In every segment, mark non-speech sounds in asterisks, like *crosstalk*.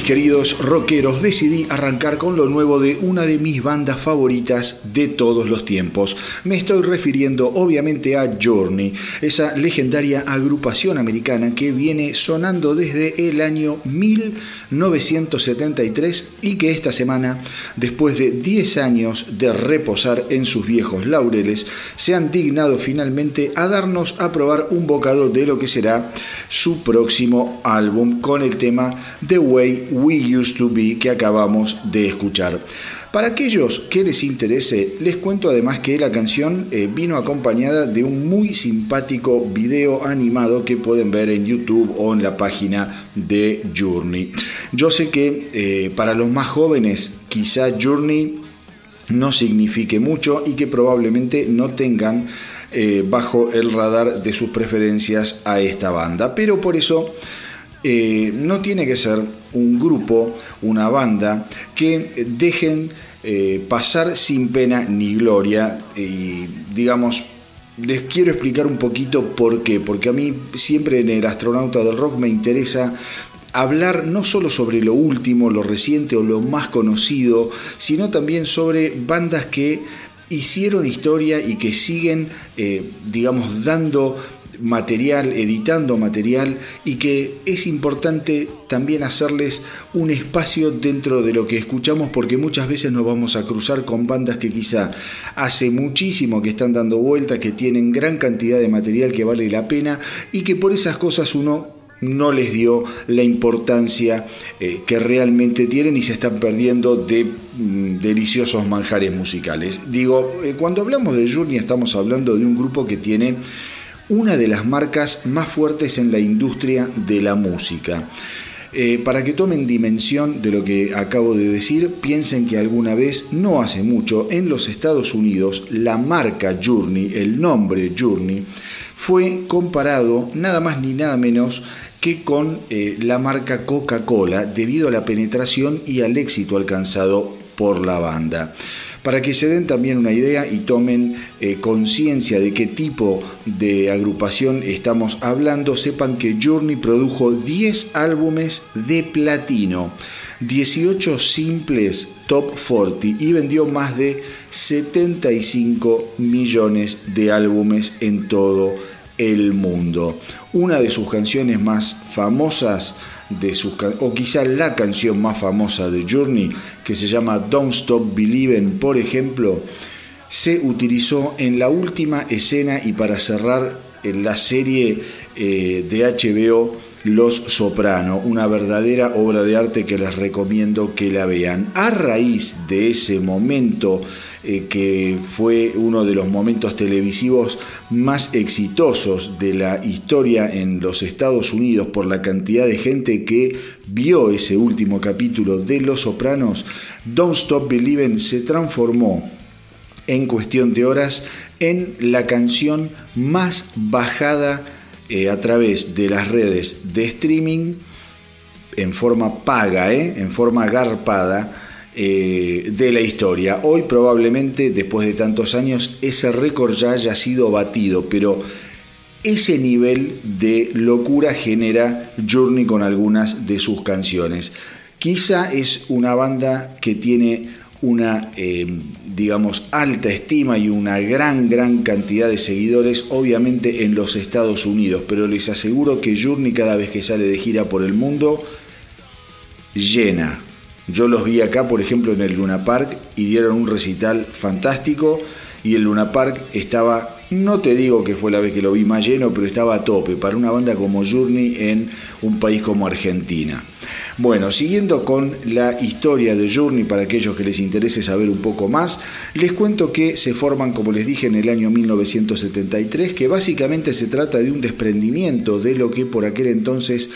Queridos rockeros, decidí arrancar con lo nuevo de una de mis bandas favoritas de todos los tiempos. Me estoy refiriendo obviamente a Journey, esa legendaria agrupación americana que viene sonando desde el año 1973 y que esta semana, después de 10 años de reposar en sus viejos laureles, se han dignado finalmente a darnos a probar un bocado de lo que será su próximo álbum con el tema The Way We Used to Be que acabamos de escuchar. Para aquellos que les interese, les cuento además que la canción eh, vino acompañada de un muy simpático video animado que pueden ver en YouTube o en la página de Journey. Yo sé que eh, para los más jóvenes quizá Journey no signifique mucho y que probablemente no tengan eh, bajo el radar de sus preferencias a esta banda. Pero por eso eh, no tiene que ser un grupo, una banda, que dejen eh, pasar sin pena ni gloria. Y digamos, les quiero explicar un poquito por qué. Porque a mí siempre en el astronauta del rock me interesa hablar no solo sobre lo último, lo reciente o lo más conocido, sino también sobre bandas que hicieron historia y que siguen, eh, digamos, dando material, editando material y que es importante también hacerles un espacio dentro de lo que escuchamos porque muchas veces nos vamos a cruzar con bandas que quizá hace muchísimo que están dando vueltas, que tienen gran cantidad de material que vale la pena y que por esas cosas uno no les dio la importancia eh, que realmente tienen y se están perdiendo de mm, deliciosos manjares musicales. Digo, eh, cuando hablamos de Journey estamos hablando de un grupo que tiene una de las marcas más fuertes en la industria de la música. Eh, para que tomen dimensión de lo que acabo de decir, piensen que alguna vez, no hace mucho, en los Estados Unidos, la marca Journey, el nombre Journey, fue comparado nada más ni nada menos que con eh, la marca Coca-Cola debido a la penetración y al éxito alcanzado por la banda. Para que se den también una idea y tomen eh, conciencia de qué tipo de agrupación estamos hablando, sepan que Journey produjo 10 álbumes de platino, 18 simples top 40 y vendió más de 75 millones de álbumes en todo el mundo. Una de sus canciones más famosas de sus o quizá la canción más famosa de Journey que se llama Don't Stop Believing, por ejemplo, se utilizó en la última escena y para cerrar en la serie eh, de HBO Los Soprano, una verdadera obra de arte que les recomiendo que la vean. A raíz de ese momento eh, que fue uno de los momentos televisivos más exitosos de la historia en los Estados Unidos por la cantidad de gente que vio ese último capítulo de Los Sopranos, Don't Stop Believing se transformó en cuestión de horas en la canción más bajada eh, a través de las redes de streaming en forma paga, ¿eh? en forma garpada eh, de la historia. Hoy probablemente, después de tantos años, ese récord ya haya sido batido, pero ese nivel de locura genera Journey con algunas de sus canciones. Quizá es una banda que tiene una, eh, digamos, alta estima y una gran, gran cantidad de seguidores, obviamente en los Estados Unidos, pero les aseguro que Journey cada vez que sale de gira por el mundo, llena, yo los vi acá, por ejemplo, en el Luna Park y dieron un recital fantástico y el Luna Park estaba, no te digo que fue la vez que lo vi más lleno, pero estaba a tope para una banda como Journey en un país como Argentina. Bueno, siguiendo con la historia de Journey, para aquellos que les interese saber un poco más, les cuento que se forman, como les dije, en el año 1973, que básicamente se trata de un desprendimiento de lo que por aquel entonces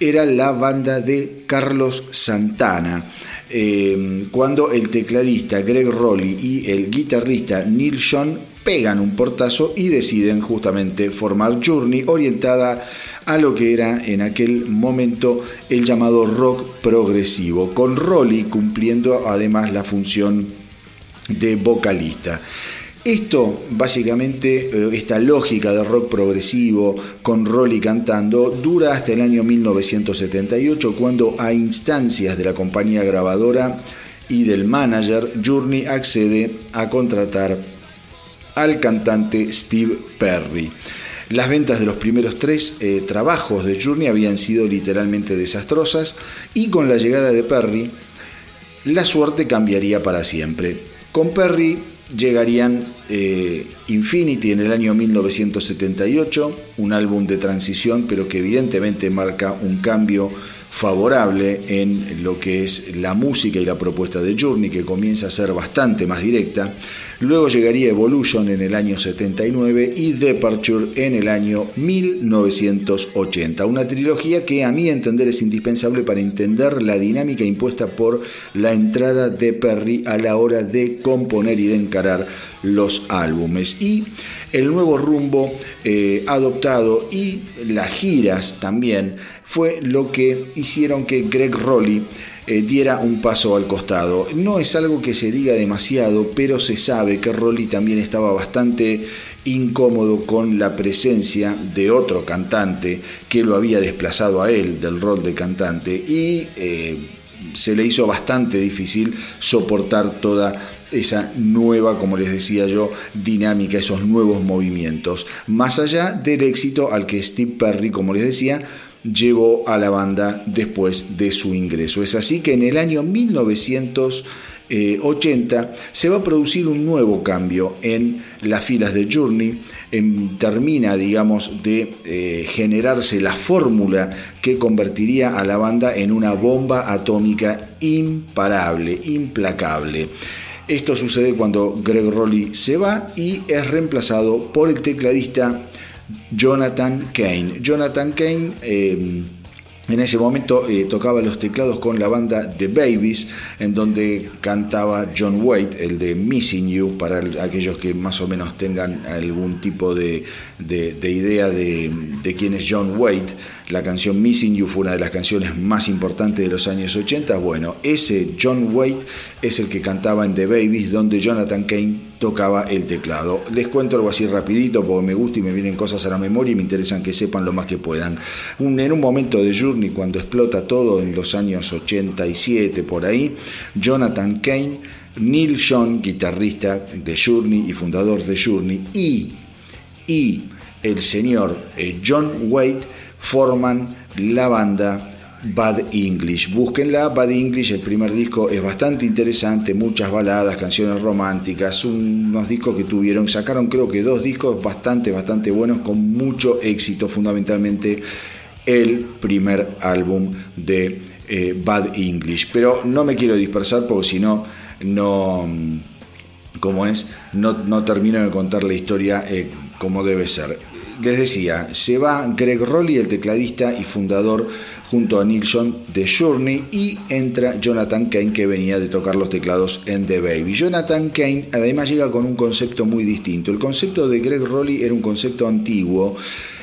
era la banda de Carlos Santana. Eh, cuando el tecladista Greg Rowley y el guitarrista Neil Sean pegan un portazo y deciden justamente formar Journey orientada a lo que era en aquel momento el llamado rock progresivo, con Rowley cumpliendo además la función de vocalista. Esto, básicamente, eh, esta lógica de rock progresivo con Rolly cantando, dura hasta el año 1978, cuando a instancias de la compañía grabadora y del manager, Journey accede a contratar al cantante Steve Perry. Las ventas de los primeros tres eh, trabajos de Journey habían sido literalmente desastrosas y con la llegada de Perry, la suerte cambiaría para siempre. Con Perry llegarían eh, Infinity en el año 1978, un álbum de transición, pero que evidentemente marca un cambio favorable en lo que es la música y la propuesta de Journey, que comienza a ser bastante más directa. Luego llegaría Evolution en el año 79 y Departure en el año 1980. Una trilogía que a mi entender es indispensable para entender la dinámica impuesta por la entrada de Perry a la hora de componer y de encarar los álbumes. Y el nuevo rumbo eh, adoptado y las giras también fue lo que hicieron que Greg Rowley eh, diera un paso al costado. No es algo que se diga demasiado, pero se sabe que Rolly también estaba bastante incómodo con la presencia de otro cantante que lo había desplazado a él del rol de cantante y eh, se le hizo bastante difícil soportar toda esa nueva, como les decía yo, dinámica, esos nuevos movimientos, más allá del éxito al que Steve Perry, como les decía, llevó a la banda después de su ingreso. Es así que en el año 1980 se va a producir un nuevo cambio en las filas de Journey, termina, digamos, de eh, generarse la fórmula que convertiría a la banda en una bomba atómica imparable, implacable. Esto sucede cuando Greg Rowley se va y es reemplazado por el tecladista Jonathan Kane. Jonathan Kane eh, en ese momento eh, tocaba los teclados con la banda The Babies, en donde cantaba John Waite, el de Missing You, para aquellos que más o menos tengan algún tipo de, idea de, de, quién es John Waite. La canción Missing You fue una de las canciones más importantes de los años 80. Bueno, ese John Waite es el que cantaba en The Babies, donde Jonathan Kane tocaba el teclado. Les cuento algo así rapidito porque me gusta y me vienen cosas a la memoria y me interesan que sepan lo más que puedan. en un momento de Journey, cuando explota todo en los años 87 por ahí, Jonathan Kane, Neil John, guitarrista de Journey y fundador de Journey, y, y el señor eh, John Waite forman la banda Bad English. Búsquenla, Bad English, el primer disco es bastante interesante, muchas baladas, canciones románticas, unos discos que tuvieron, sacaron creo que dos discos bastante, bastante buenos, con mucho éxito, fundamentalmente el primer álbum de eh, Bad English. Pero no me quiero dispersar porque si no, no, como es, no, no termino de contar la historia eh, como debe ser les decía, se va Greg Rowley, el tecladista y fundador, junto a Neil John de Journey, y entra Jonathan Kane, que venía de tocar los teclados en The Baby. Jonathan Kane además llega con un concepto muy distinto. El concepto de Greg Rowley era un concepto antiguo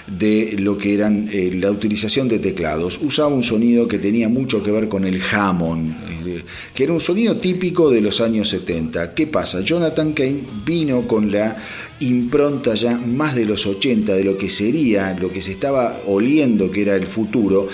de lo que eran eh, la utilización de teclados. Usaba un sonido que tenía mucho que ver con el Hammond, eh, que era un sonido típico de los años 70. ¿Qué pasa? Jonathan Kane vino con la impronta ya más de los 80 de lo que sería, lo que se estaba oliendo que era el futuro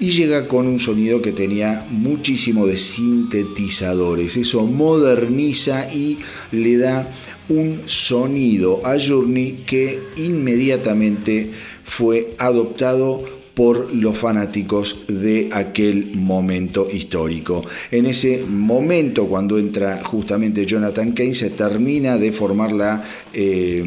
y llega con un sonido que tenía muchísimo de sintetizadores. Eso moderniza y le da un sonido a Journey que inmediatamente fue adoptado por los fanáticos de aquel momento histórico. En ese momento, cuando entra justamente Jonathan Kane, se termina de formar la eh,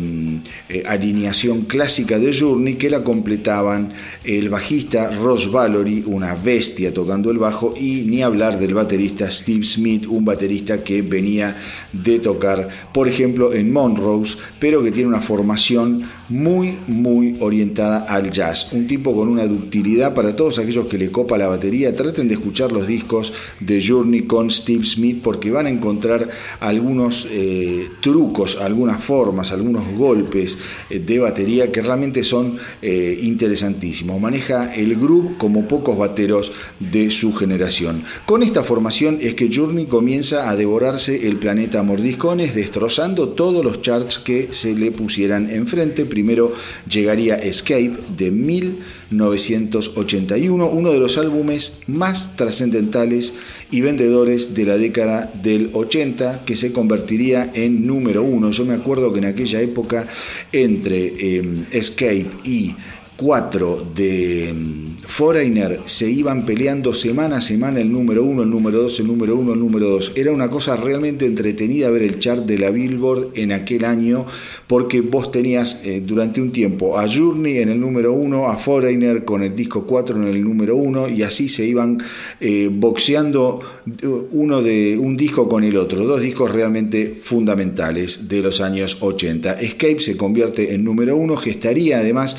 eh, alineación clásica de Journey que la completaban el bajista Ross Valory, una bestia tocando el bajo, y ni hablar del baterista Steve Smith, un baterista que venía de tocar, por ejemplo, en Monrose, pero que tiene una formación muy, muy orientada al jazz. Un tipo con una ductilidad para todos aquellos que le copa la batería. Traten de escuchar los discos de Journey con Steve Smith porque van a encontrar algunos eh, trucos, algunas formas, algunos golpes eh, de batería que realmente son eh, interesantísimos. Maneja el groove como pocos bateros de su generación. Con esta formación es que Journey comienza a devorarse el planeta mordiscones, destrozando todos los charts que se le pusieran enfrente Primero llegaría Escape de 1981, uno de los álbumes más trascendentales y vendedores de la década del 80, que se convertiría en número uno. Yo me acuerdo que en aquella época entre em, Escape y 4 de em, Foreigner se iban peleando semana a semana el número 1, el número 2, el número 1, el número 2. Era una cosa realmente entretenida ver el chart de la Billboard en aquel año porque vos tenías eh, durante un tiempo a Journey en el número 1, a Foreigner con el disco 4 en el número 1 y así se iban eh, boxeando eh, uno de un disco con el otro. Dos discos realmente fundamentales de los años 80. Escape se convierte en número 1, gestaría además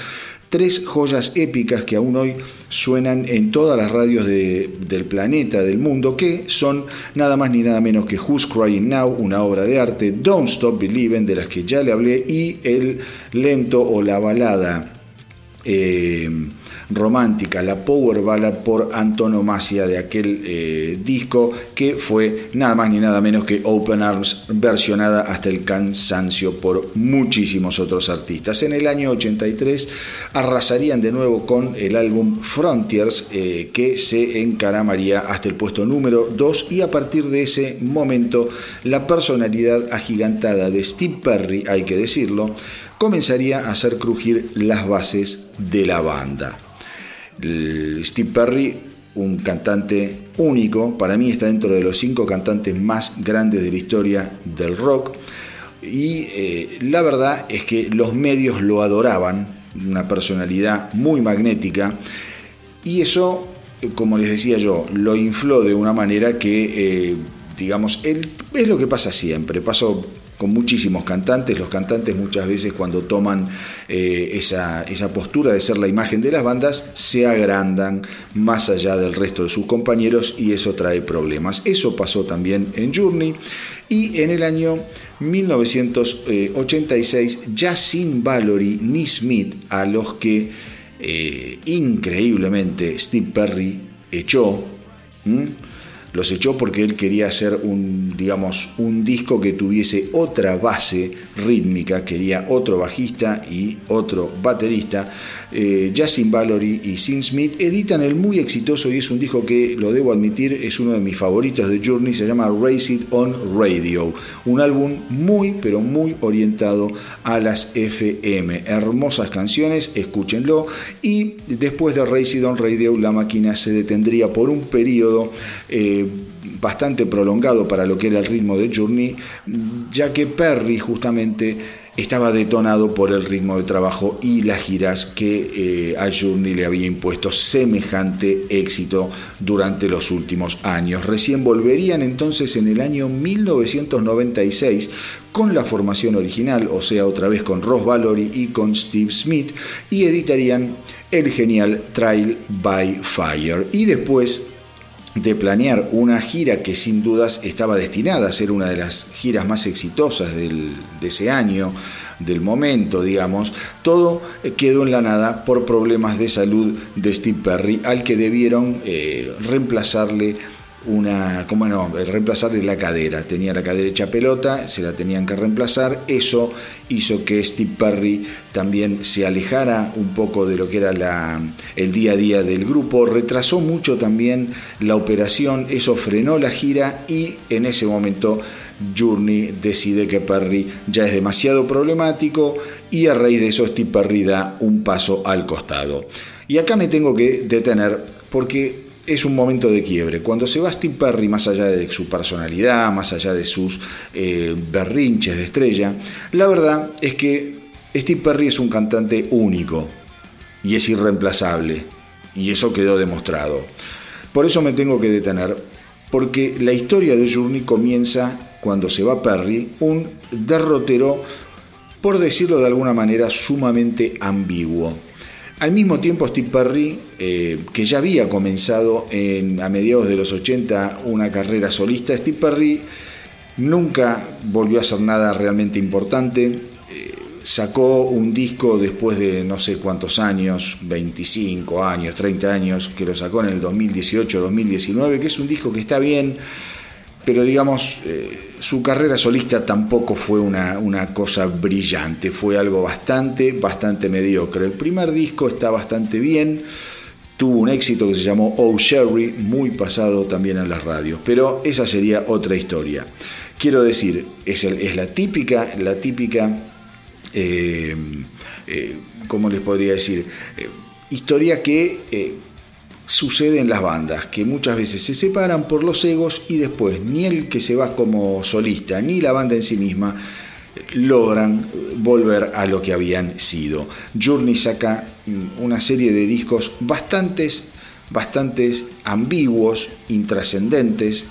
tres joyas épicas que aún hoy suenan en todas las radios del planeta, del mundo, que son nada más ni nada menos que Who's Crying Now, una obra de arte, Don't Stop Believing, de las que ya le hablé, y el lento o la balada. Eh, romántica, la power ballad por antonomasia de aquel eh, disco que fue nada más ni nada menos que Open Arms versionada hasta el cansancio por muchísimos otros artistas. En el año 83 arrasarían de nuevo con el álbum Frontiers eh, que se encaramaría hasta el puesto número 2 y a partir de ese momento la personalidad agigantada de Steve Perry, hay que decirlo, comenzaría a hacer crujir las bases de la banda. Steve Perry, un cantante único, para mí está dentro de los cinco cantantes más grandes de la historia del rock. Y eh, la verdad es que los medios lo adoraban, una personalidad muy magnética. Y eso, como les decía yo, lo infló de una manera que, eh, digamos, es lo que pasa siempre. Pasó con muchísimos cantantes. Los cantantes muchas veces cuando toman eh, esa, esa, postura de ser la imagen de las bandas, se agrandan más allá del resto de sus compañeros y eso trae problemas. Eso pasó también en Journey y en el año 1986, ya sin Valory ni Smith, a los que eh, increíblemente Steve Perry echó, los echó porque él quería hacer un, digamos, un disco que tuviese otra base rítmica, quería otro bajista y otro baterista. Eh, Justin y Sin Smith editan el muy exitoso y es un disco que, lo debo admitir, es uno de mis favoritos de Journey, se llama Race It on Radio, un álbum muy, pero muy orientado a las FM. Hermosas canciones, escúchenlo y después de Race It on Radio la máquina se detendría por un periodo eh, bastante prolongado para lo que era el ritmo de Journey, ya que Perry justamente estaba detonado por el ritmo de trabajo y las giras que eh, a Journey le había impuesto semejante éxito durante los últimos años. Recién volverían entonces en el año 1996 con la formación original, o sea, otra vez con Ross Valory y con Steve Smith, y editarían el genial Trial by Fire. Y después de planear una gira que sin dudas estaba destinada a ser una de las giras más exitosas de ese año, del momento, digamos, todo quedó en la nada por problemas de salud de Steve Perry, al que debieron eh, reemplazarle una, ¿cómo no? Reemplazarle la cadera. Tenía la cadera hecha pelota, se la tenían que reemplazar. Eso hizo que Steve Perry también se alejara un poco de lo que era la, el día a día del grupo. Retrasó mucho también la operación, eso frenó la gira y en ese momento Journey decide que Perry ya es demasiado problemático y a raíz de eso Steve Perry da un paso al costado. Y acá me tengo que detener porque es un momento de quiebre. Cuando se va Steve Perry, más allá de su personalidad, más allá de sus eh, berrinches de estrella, la verdad es que Steve Perry es un cantante único y es irreemplazable. Y eso quedó demostrado. Por eso me tengo que detener, porque la historia de Journey comienza cuando se va Perry, un derrotero, por decirlo de alguna manera, sumamente ambiguo. Al mismo tiempo, Steve Perry, eh, que ya había comenzado en, a mediados de los 80 una carrera solista, Steve Perry nunca volvió a hacer nada realmente importante. Eh, sacó un disco después de no sé cuántos años, 25 años, 30 años, que lo sacó en el 2018-2019, que es un disco que está bien pero digamos, eh, su carrera solista tampoco fue una, cosa brillante, fue algo bastante, bastante mediocre. El primer disco está bastante bien, tuvo un éxito que se llamó Oh Sherry, muy pasado también en las radios, pero esa sería otra historia. Quiero decir, es, es la típica, la típica, eh, eh, ¿cómo les podría decir? historia que sucede en las bandas, que muchas veces se separan por los egos y después ni el que se va como solista ni la banda en sí misma logran volver a lo que habían sido. Journey saca mm, una serie de discos bastantes, bastantes ambiguos, intrascendentes,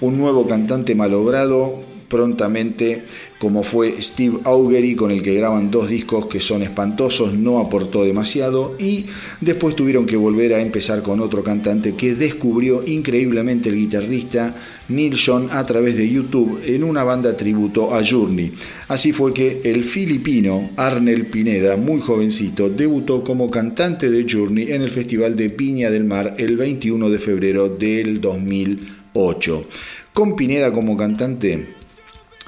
un nuevo cantante malogrado prontamente como fue Steve Augery, con el que graban dos discos que son espantosos, no aportó demasiado, y después tuvieron que volver a empezar con otro cantante que descubrió increíblemente el guitarrista Neil John a través de YouTube en una banda tributo a Journey. Así fue que el filipino Arnel Pineda, muy jovencito, debutó como cantante de Journey en el Festival de Piña del Mar el 21 de febrero del 2008. Con Pineda como cantante,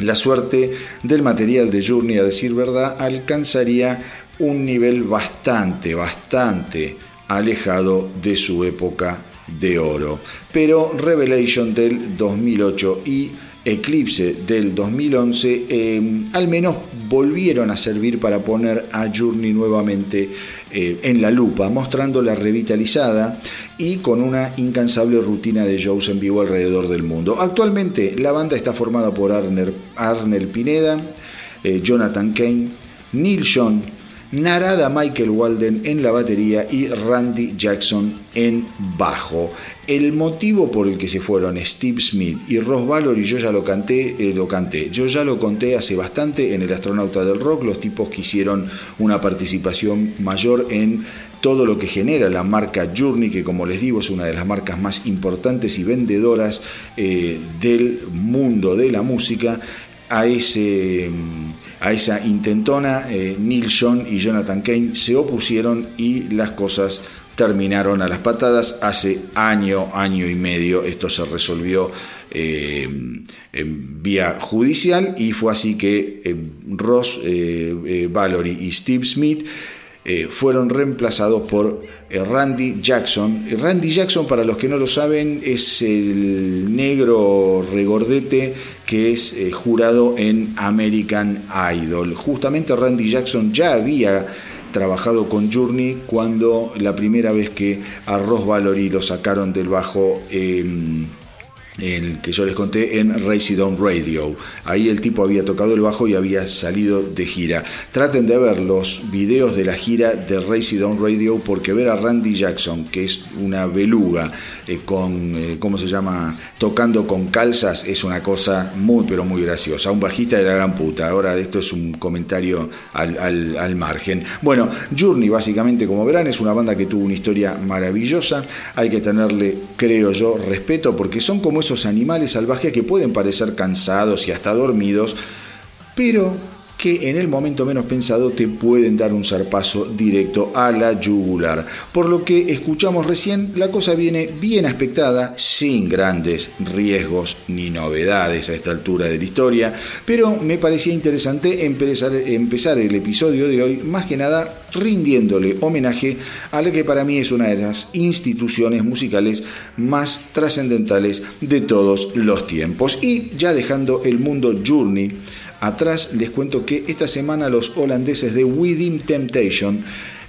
la suerte del material de Journey, a decir verdad, alcanzaría un nivel bastante, bastante alejado de su época de oro. Pero Revelation del 2008 y Eclipse del 2011 eh, al menos volvieron a servir para poner a Journey nuevamente eh, en la lupa, mostrándola revitalizada y con una incansable rutina de shows en vivo alrededor del mundo. Actualmente la banda está formada por Arnel Pineda, eh, Jonathan Kane, Neil John, Narada Michael Walden en la batería y Randy Jackson en bajo. El motivo por el que se fueron Steve Smith y Ross y yo ya lo canté, eh, lo canté. Yo ya lo conté hace bastante en El astronauta del rock, los tipos quisieron una participación mayor en todo lo que genera la marca Journey, que como les digo es una de las marcas más importantes y vendedoras eh, del mundo de la música, a ese a esa intentona, eh, Neil John y Jonathan Kane se opusieron y las cosas terminaron a las patadas. Hace año, año y medio esto se resolvió eh, en vía judicial y fue así que eh, Ross Valory y Steve Smith eh, fueron reemplazados por eh, Randy Jackson. Randy Jackson, para los que no lo saben, es el negro regordete que es eh, jurado en American Idol. Justamente Randy Jackson ya había trabajado con Journey cuando la primera vez que a Ross Valory lo sacaron del bajo em, el que yo les conté en Racy Down Radio. Ahí el tipo había tocado el bajo y había salido de gira. Traten de ver los videos de la gira de Racy Down Radio porque ver a Randy Jackson, que es una beluga eh, con, eh, ¿cómo se llama? Tocando con calzas, es una cosa muy, pero muy graciosa. Un bajista de la gran puta. Ahora esto es un comentario al, al margen. Bueno, Journey básicamente, como verán, es una banda que tuvo una historia maravillosa. Hay que tenerle, creo yo, respeto porque son como esos animales salvajes que pueden parecer cansados y hasta dormidos, pero que en el momento menos pensado te pueden dar un zarpazo directo a la yugular. Por lo que escuchamos recién, la cosa viene bien aspectada, sin grandes riesgos ni novedades a esta altura de la historia, pero me parecía interesante empezar, empezar el episodio de hoy más que nada rindiéndole homenaje a la que para mí es una de las instituciones musicales más trascendentales de todos los tiempos. Y ya dejando el mundo Journey, Atrás les cuento que esta semana los holandeses de Within Temptation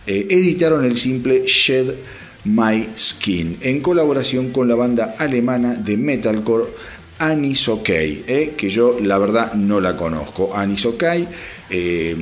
eh, editaron el simple Shed My Skin en colaboración con la banda alemana de metalcore Anisokai, eh, que yo la verdad no la conozco. Anisokai, eh,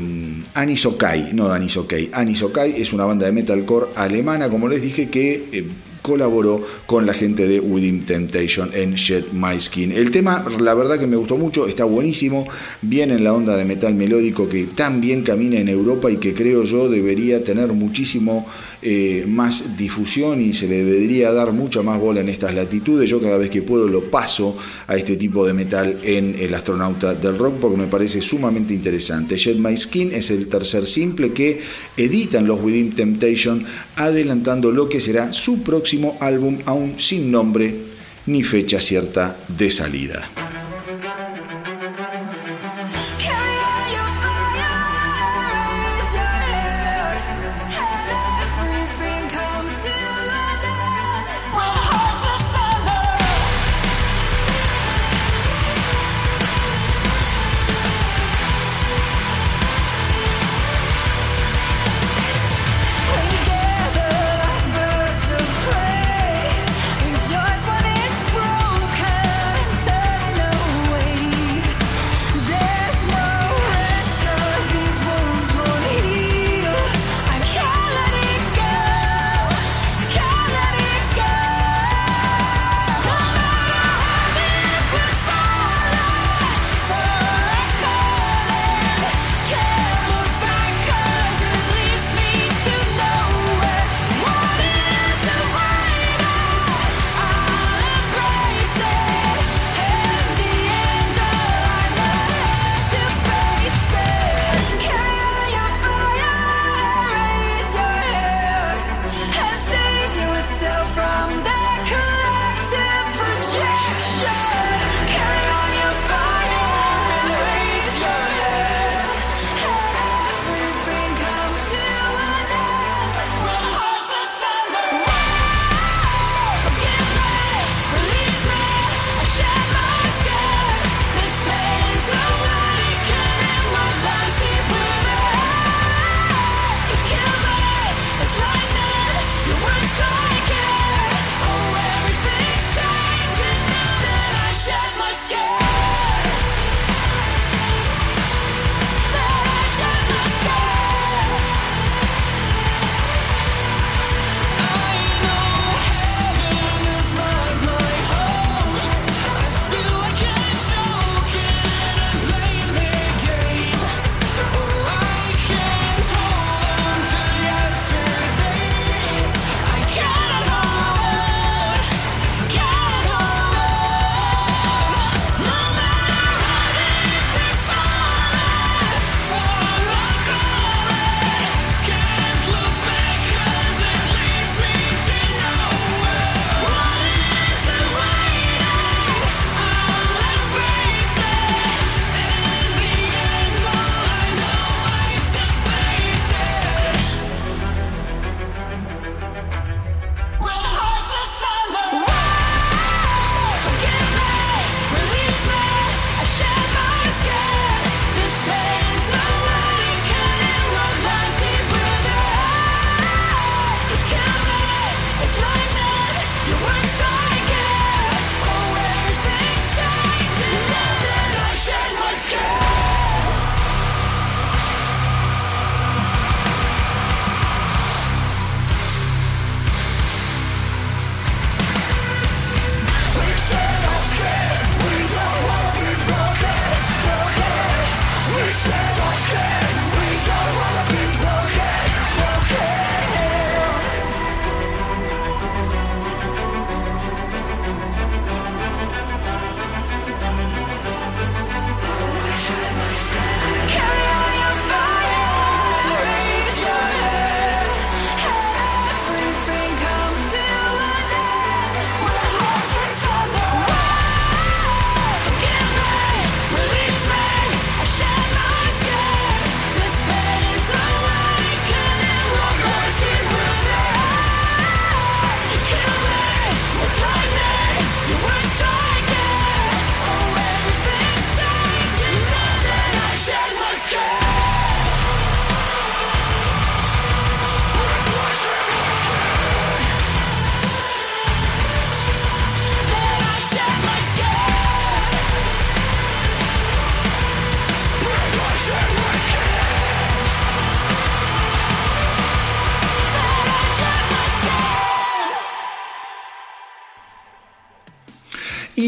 Anisokai, no Anisokai, Anisokai es una banda de metalcore alemana, como les dije, que eh, colaboró con la gente de Within Temptation en Shed My Skin. El tema, la verdad que me gustó mucho, está buenísimo, viene en la onda de metal melódico que tan bien camina en Europa y que creo yo debería tener muchísimo eh, más difusión y se le debería dar mucha más bola en estas latitudes. Yo cada vez que puedo lo paso a este tipo de metal en El astronauta del rock porque me parece sumamente interesante. Shed My Skin es el tercer simple que editan los Within Temptation adelantando lo que será su próximo álbum aún sin nombre ni fecha cierta de salida.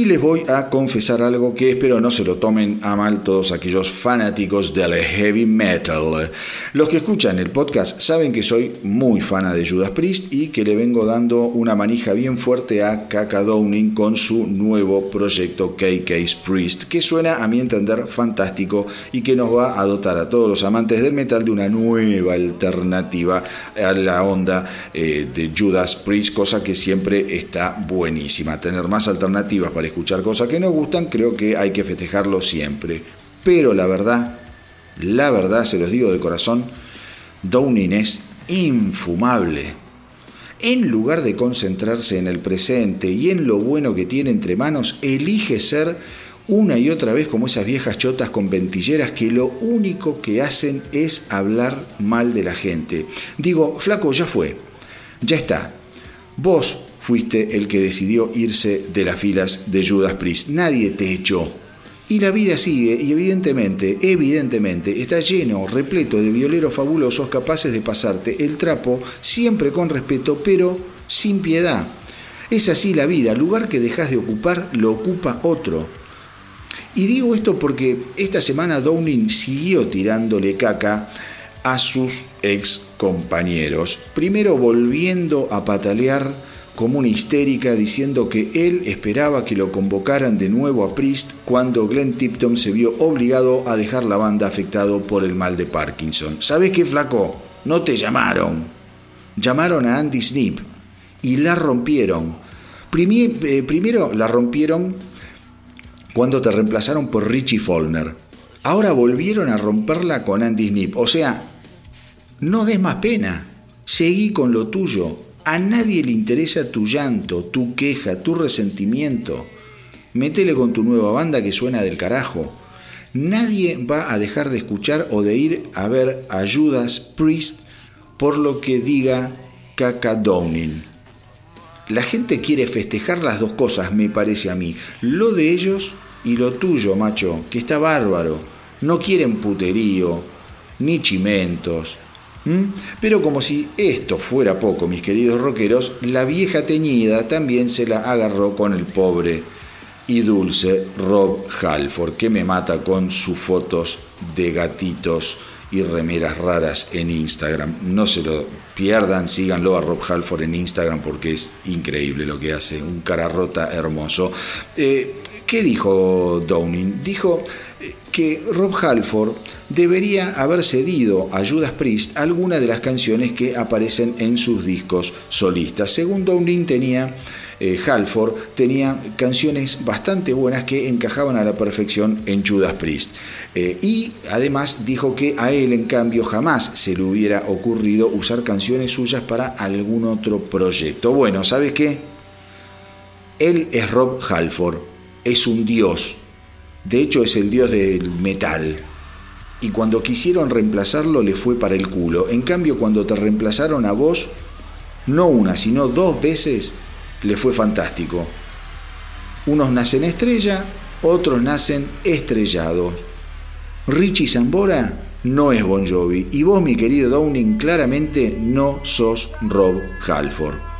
Y les voy a confesar algo que espero no se lo tomen a mal todos aquellos fanáticos del heavy metal. Los que escuchan el podcast saben que soy muy fan de Judas Priest y que le vengo dando una manija bien fuerte a Kaka Downing con su nuevo proyecto KK's Priest, que suena a mi entender fantástico y que nos va a dotar a todos los amantes del metal de una nueva alternativa a la onda eh, de Judas Priest, cosa que siempre está buenísima. Tener más alternativas para escuchar cosas que nos gustan, creo que hay que festejarlo siempre. Pero la verdad, la verdad, se los digo de corazón, Downing es infumable. En lugar de concentrarse en el presente y en lo bueno que tiene entre manos, elige ser una y otra vez como esas viejas chotas con ventilleras que lo único que hacen es hablar mal de la gente. Digo, flaco, ya fue, ya está. Vos fuiste el que decidió irse de las filas de Judas Priest. Nadie te echó. Y la vida sigue y evidentemente, evidentemente, está lleno, repleto de violeros fabulosos capaces de pasarte el trapo siempre con respeto, pero sin piedad. Es así la vida, lugar que dejas de ocupar lo ocupa otro. Y digo esto porque esta semana Downing siguió tirándole caca a sus ex compañeros, primero volviendo a patalear como una histérica diciendo que él esperaba que lo convocaran de nuevo a Priest cuando Glenn Tipton se vio obligado a dejar la banda afectado por el mal de Parkinson. ¿Sabes qué, flaco? No te llamaron. Llamaron a Andy Snip y la rompieron. Eh, primero la rompieron cuando te reemplazaron por Richie Follner. Ahora volvieron a romperla con Andy Snip. O sea, no des más pena. Seguí con lo tuyo a nadie le interesa tu llanto, tu queja, tu resentimiento. Métele con tu nueva banda que suena del carajo. Nadie va a dejar de escuchar o de ir a ver a Judas Priest por lo que diga Kaka Downing. La gente quiere festejar las dos cosas, me parece a mí. Lo de ellos y lo tuyo, macho, que está bárbaro. No quieren puterío, ni chimentos, ¿Mm? Pero como si esto fuera poco, mis queridos rockeros, la vieja teñida también se la agarró con el pobre y dulce Rob Halford, que me mata con sus fotos de gatitos y remeras raras en Instagram. No se lo pierdan, síganlo a Rob Halford en Instagram porque es increíble lo que hace, un cara rota hermoso. Eh, ¿Qué dijo Downing? Dijo que Rob Halford debería haber cedido a Judas Priest algunas de las canciones que aparecen en sus discos solistas. Según Downing tenía eh, Halford tenía canciones bastante buenas que encajaban a la perfección en Judas Priest. Eh, y además dijo que a él en cambio jamás se le hubiera ocurrido usar canciones suyas para algún otro proyecto. Bueno, ¿sabes qué? Él es Rob Halford, es un dios de hecho es el dios del metal. Y cuando quisieron reemplazarlo le fue para el culo. En cambio cuando te reemplazaron a vos, no una, sino dos veces, le fue fantástico. Unos nacen estrella, otros nacen estrellados. Richie Zambora no es Bon Jovi y vos, mi querido Downing, claramente no sos Rob Halford.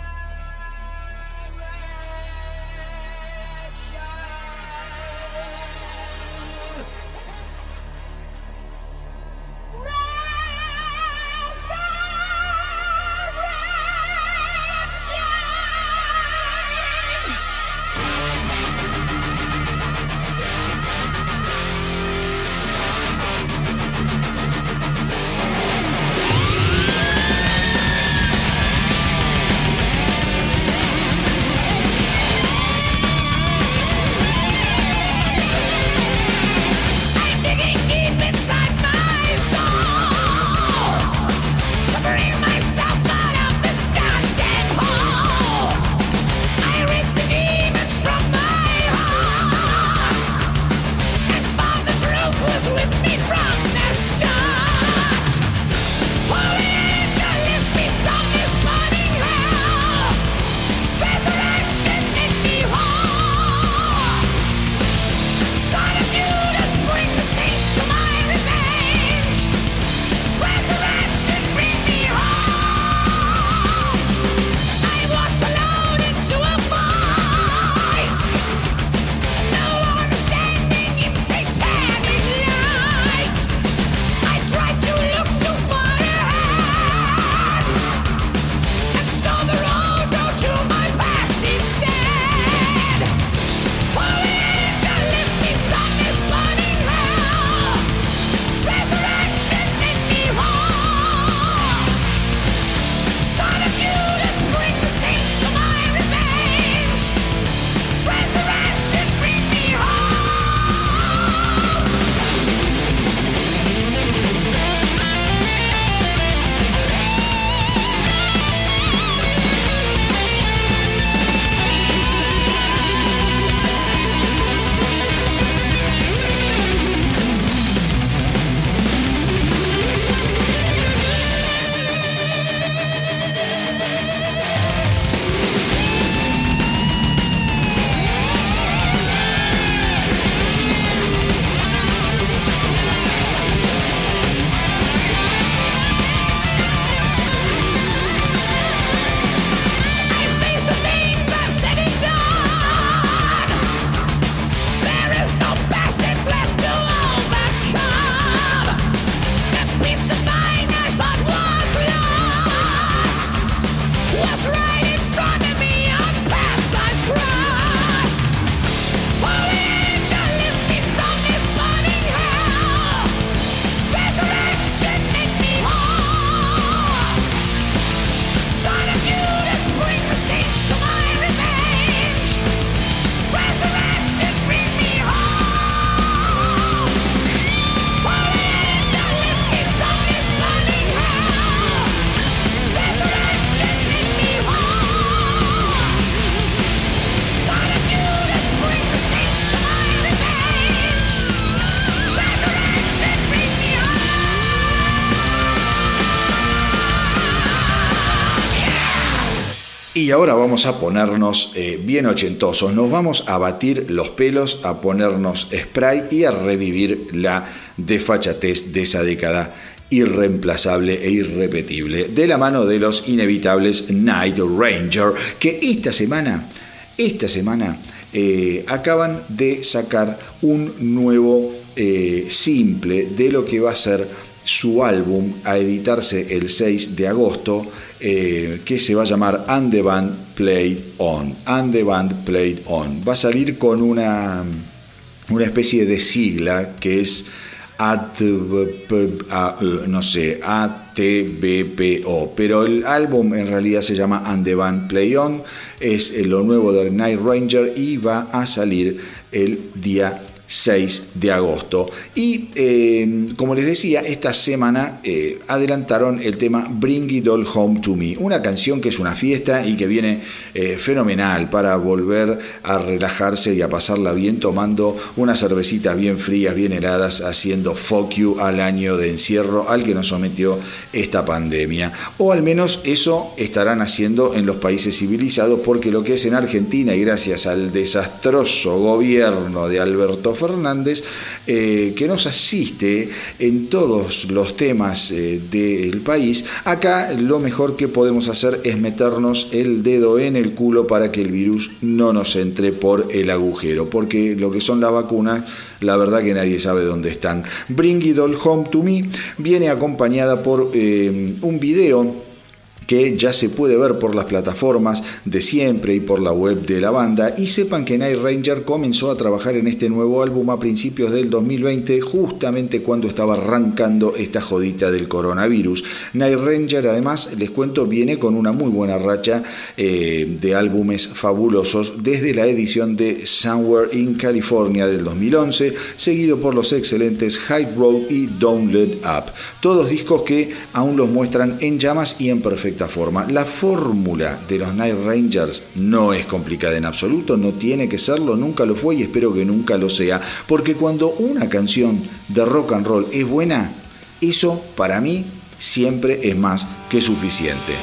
Ahora vamos a ponernos eh, bien ochentosos, nos vamos a batir los pelos, a ponernos spray y a revivir la desfachatez de esa década irreemplazable e irrepetible, de la mano de los inevitables Night Ranger, que esta semana, esta semana, eh, acaban de sacar un nuevo eh, simple de lo que va a ser su álbum a editarse el 6 de agosto, eh, que se va a llamar And the Band Played On. And the Band Played On. Va a salir con una, una especie de sigla que es no sé, ATBPO, pero el álbum en realidad se llama And the Band Play On, es lo nuevo del Night Ranger y va a salir el día 6 de agosto. Y eh, como les decía, esta semana eh, adelantaron el tema Bring It All Home to Me, una canción que es una fiesta y que viene eh, fenomenal para volver a relajarse y a pasarla bien tomando unas cervecitas bien frías, bien heladas, haciendo fuck you al año de encierro al que nos sometió esta pandemia. O al menos eso estarán haciendo en los países civilizados porque lo que es en Argentina y gracias al desastroso gobierno de Alberto Fernández, eh, que nos asiste en todos los temas eh, del país, acá lo mejor que podemos hacer es meternos el dedo en el culo para que el virus no nos entre por el agujero, porque lo que son las vacunas, la verdad que nadie sabe dónde están. Bring It All Home to Me viene acompañada por eh, un video que ya se puede ver por las plataformas de siempre y por la web de la banda. Y sepan que Night Ranger comenzó a trabajar en este nuevo álbum a principios del 2020, justamente cuando estaba arrancando esta jodita del coronavirus. Night Ranger, además, les cuento, viene con una muy buena racha eh, de álbumes fabulosos desde la edición de Somewhere in California del 2011, seguido por los excelentes High Road y Don't Let Up. Todos discos que aún los muestran en llamas y en perfecto forma. La fórmula de los Night Rangers no es complicada en absoluto, no tiene que serlo, nunca lo fue y espero que nunca lo sea, porque cuando una canción de rock and roll es buena, eso para mí siempre es más que suficiente.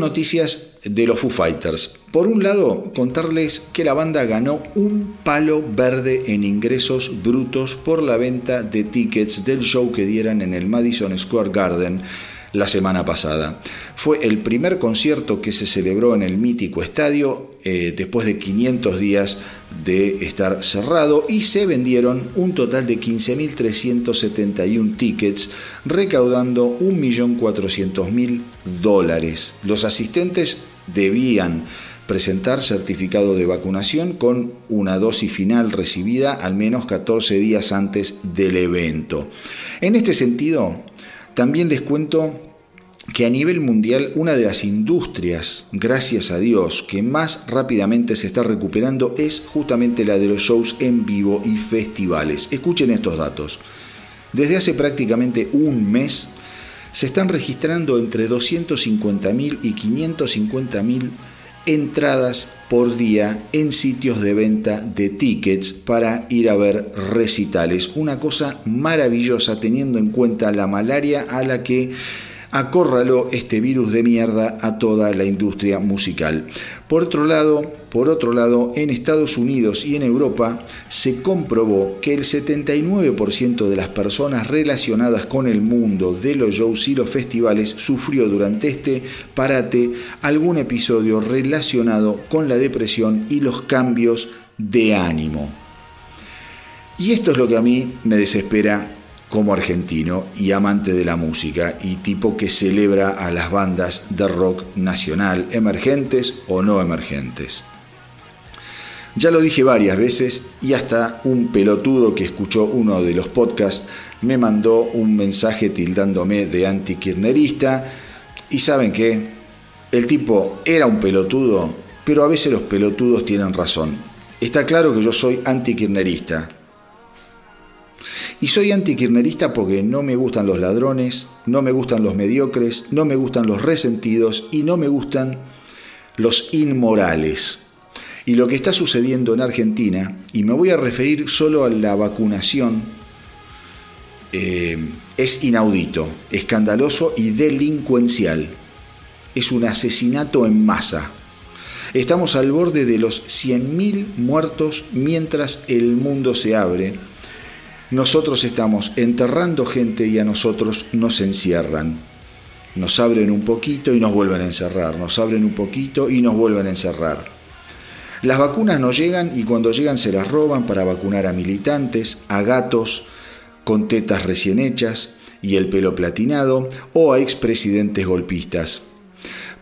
Noticias de los Foo Fighters. Por un lado, contarles que la banda ganó un palo verde en ingresos brutos por la venta de tickets del show que dieran en el Madison Square Garden la semana pasada. Fue el primer concierto que se celebró en el mítico estadio eh, después de 500 días de estar cerrado y se vendieron un total de 15.371 tickets recaudando 1.400.000 dólares. Los asistentes debían presentar certificado de vacunación con una dosis final recibida al menos 14 días antes del evento. En este sentido, también les cuento que a nivel mundial una de las industrias, gracias a Dios, que más rápidamente se está recuperando es justamente la de los shows en vivo y festivales. Escuchen estos datos. Desde hace prácticamente un mes se están registrando entre 250.000 y 550.000 entradas por día en sitios de venta de tickets para ir a ver recitales. Una cosa maravillosa teniendo en cuenta la malaria a la que acorraló este virus de mierda a toda la industria musical. Por otro lado, por otro lado, en Estados Unidos y en Europa se comprobó que el 79% de las personas relacionadas con el mundo de los shows y los festivales sufrió durante este parate algún episodio relacionado con la depresión y los cambios de ánimo. Y esto es lo que a mí me desespera como argentino y amante de la música y tipo que celebra a las bandas de rock nacional, emergentes o no emergentes. Ya lo dije varias veces y hasta un pelotudo que escuchó uno de los podcasts me mandó un mensaje tildándome de antikirnerista y saben que el tipo era un pelotudo, pero a veces los pelotudos tienen razón. Está claro que yo soy antikirnerista, y soy antikirnerista porque no me gustan los ladrones, no me gustan los mediocres, no me gustan los resentidos y no me gustan los inmorales. Y lo que está sucediendo en Argentina, y me voy a referir solo a la vacunación, eh, es inaudito, escandaloso y delincuencial. Es un asesinato en masa. Estamos al borde de los 100.000 muertos mientras el mundo se abre nosotros estamos enterrando gente y a nosotros nos encierran. Nos abren un poquito y nos vuelven a encerrar, nos abren un poquito y nos vuelven a encerrar. Las vacunas no llegan y cuando llegan se las roban para vacunar a militantes, a gatos con tetas recién hechas y el pelo platinado o a expresidentes golpistas.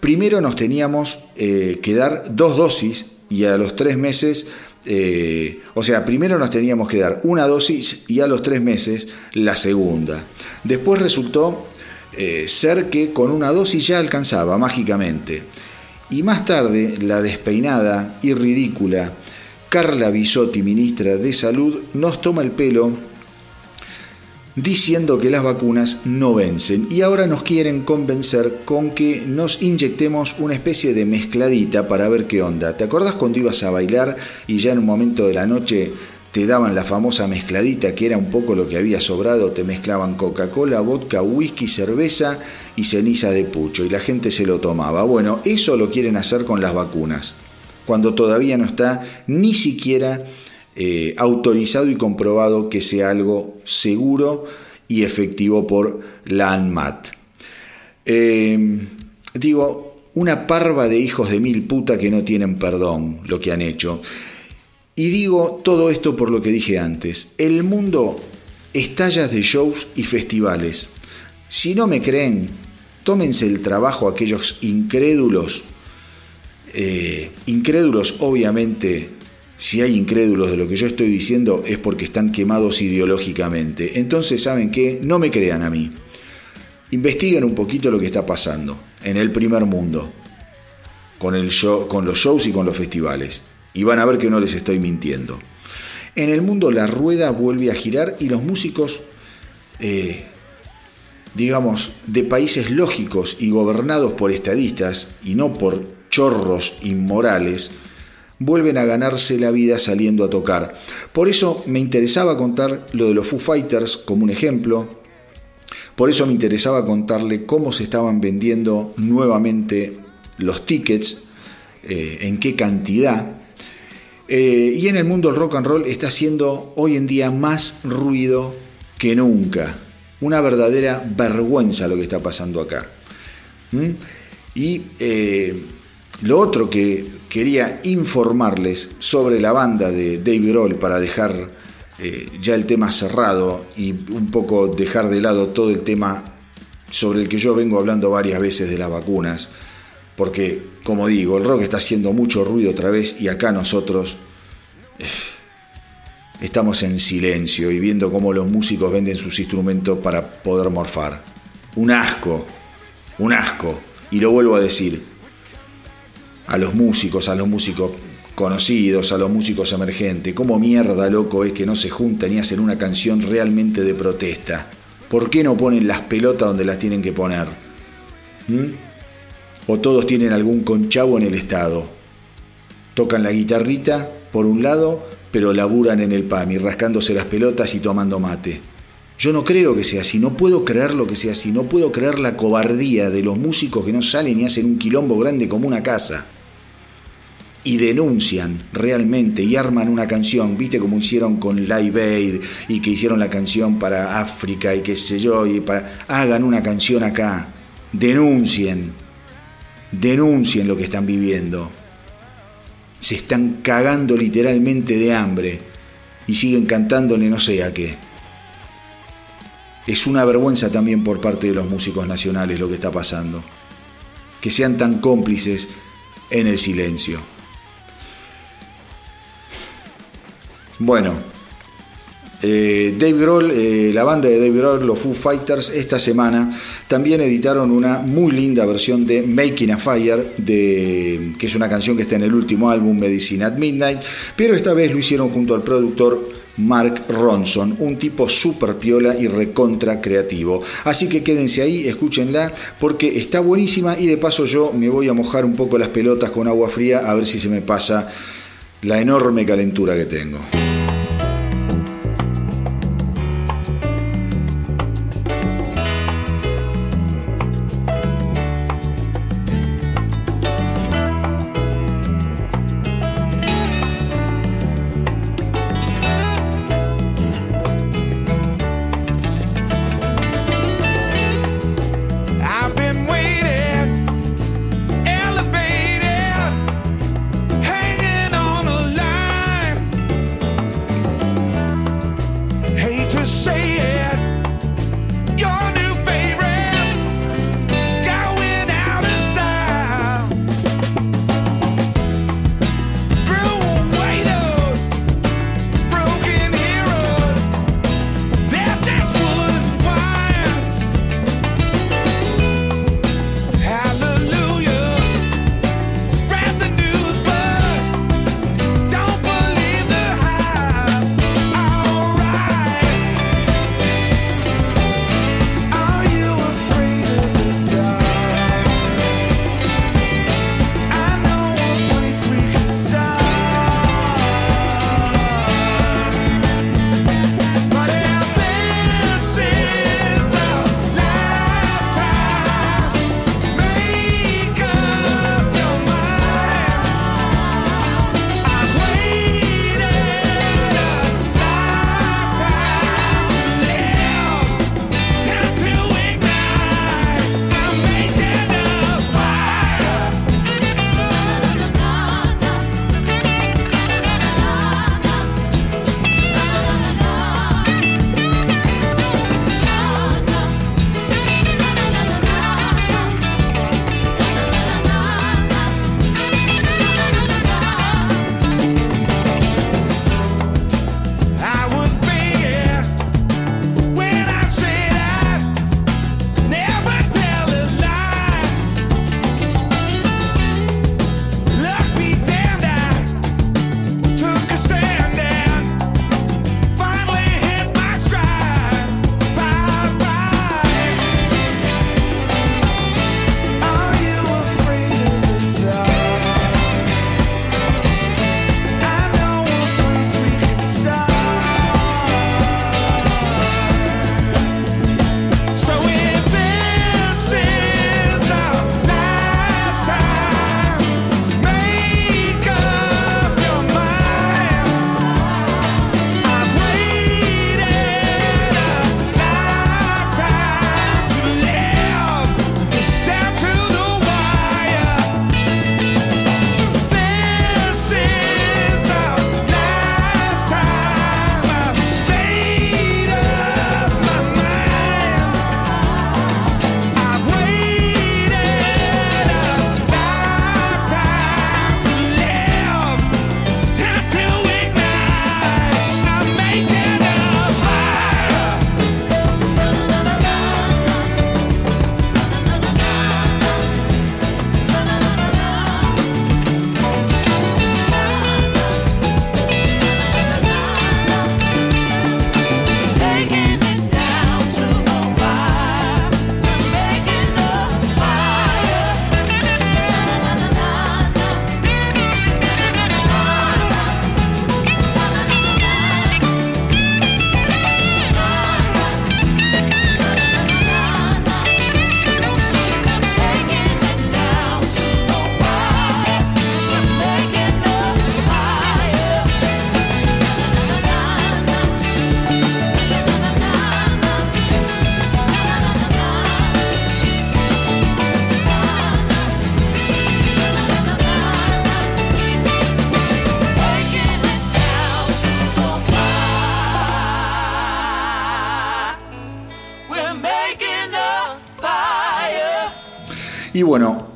Primero nos teníamos eh, que dar dos dosis y a los tres meses eh, o sea, primero nos teníamos que dar una dosis y a los tres meses la segunda. Después resultó eh, ser que con una dosis ya alcanzaba mágicamente. Y más tarde, la despeinada y ridícula Carla Bisotti, ministra de Salud, nos toma el pelo diciendo que las vacunas no vencen y ahora nos quieren convencer con que nos inyectemos una especie de mezcladita para ver qué onda. ¿Te acordás cuando ibas a bailar y ya en un momento de la noche te daban la famosa mezcladita que era un poco lo que había sobrado? Te mezclaban Coca-Cola, vodka, whisky, cerveza y ceniza de pucho y la gente se lo tomaba. Bueno, eso lo quieren hacer con las vacunas, cuando todavía no está ni siquiera eh, autorizado y comprobado que sea algo seguro y efectivo por la ANMAT. Em, digo, una parva de hijos de mil puta que no tienen perdón lo que han hecho. Y digo todo esto por lo que dije antes. El mundo estalla de shows y festivales. Si no me creen, tómense el trabajo aquellos incrédulos, eh, incrédulos obviamente si hay incrédulos de lo que yo estoy diciendo es porque están quemados ideológicamente. Entonces, ¿saben qué? No me crean a mí. Investiguen un poquito lo que está pasando en el primer mundo, con, el show, con los shows y con los festivales. Y van a ver que no les estoy mintiendo. En el mundo la rueda vuelve a girar y los músicos, eh, digamos, de países lógicos y gobernados por estadistas y no por chorros inmorales, vuelven a ganarse la vida saliendo a tocar. Por eso me interesaba contar lo de los Foo Fighters como un ejemplo, Por eso me interesaba contarle cómo se estaban vendiendo nuevamente los tickets, eh, en qué cantidad. Eh, y en el mundo del rock and roll está haciendo hoy en día más ruido que nunca. Una verdadera vergüenza lo que está pasando acá. ¿Mm? Y eh, lo otro que quería informarles sobre la banda de David Roll para dejar eh, ya el tema cerrado y un poco dejar de lado todo el tema sobre el que yo vengo hablando varias veces de las vacunas, porque como digo, el rock está haciendo mucho ruido otra vez y acá nosotros eh, estamos en silencio y viendo cómo los músicos venden sus instrumentos para poder morfar. Un asco, un asco. Y lo vuelvo a decir, a los músicos, a los músicos conocidos, a los músicos emergentes. ¿Cómo mierda, loco, es que no se juntan y hacen una canción realmente de protesta? ¿Por qué no ponen las pelotas donde las tienen que poner? ¿Mm? ¿O todos tienen algún conchavo en el estado? Tocan la guitarrita, por un lado, pero laburan en el PAMI, rascándose las pelotas y tomando mate. Yo no creo que sea así, no puedo creer lo que sea así, no puedo creer la cobardía de los músicos que no salen y hacen un quilombo grande como una casa y denuncian realmente y arman una canción, viste como hicieron con Live Aid y que hicieron la canción para África y qué sé yo, y para, hagan una canción acá, denuncien, denuncien lo que están viviendo. Se están cagando literalmente de hambre y siguen cantándole no sé a qué. Es una vergüenza también por parte de los músicos nacionales lo que está pasando. Que sean tan cómplices en el silencio. Bueno, eh, Dave Grohl, eh, la banda de Dave Grohl, los Foo Fighters, esta semana también editaron una muy linda versión de Making a Fire, de, que es una canción que está en el último álbum Medicine at Midnight, pero esta vez lo hicieron junto al productor Mark Ronson, un tipo super piola y recontra creativo. Así que quédense ahí, escúchenla, porque está buenísima y de paso yo me voy a mojar un poco las pelotas con agua fría a ver si se me pasa la enorme calentura que tengo.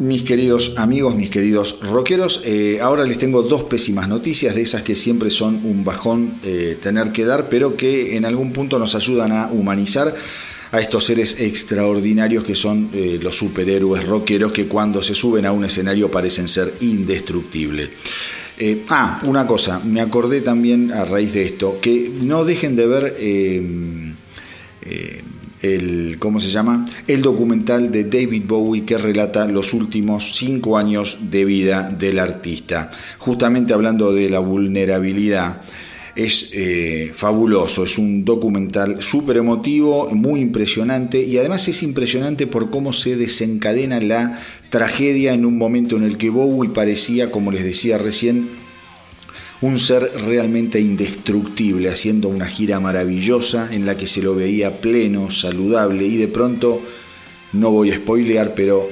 Mis queridos amigos, mis queridos rockeros, eh, ahora les tengo dos pésimas noticias, de esas que siempre son un bajón eh, tener que dar, pero que en algún punto nos ayudan a humanizar a estos seres extraordinarios que son eh, los superhéroes rockeros que cuando se suben a un escenario parecen ser indestructibles. ah, una cosa, me acordé también a raíz de esto, que no dejen de ver el, ¿cómo se llama? el documental de David Bowie que relata los últimos cinco años de vida del artista, justamente hablando de la vulnerabilidad. Es eh, fabuloso, es un documental súper emotivo, muy impresionante y además es impresionante por cómo se desencadena la tragedia en un momento en el que Bowie parecía, como les decía recién, un ser realmente indestructible, haciendo una gira maravillosa en la que se lo veía pleno, saludable y de pronto, no voy a spoilear, pero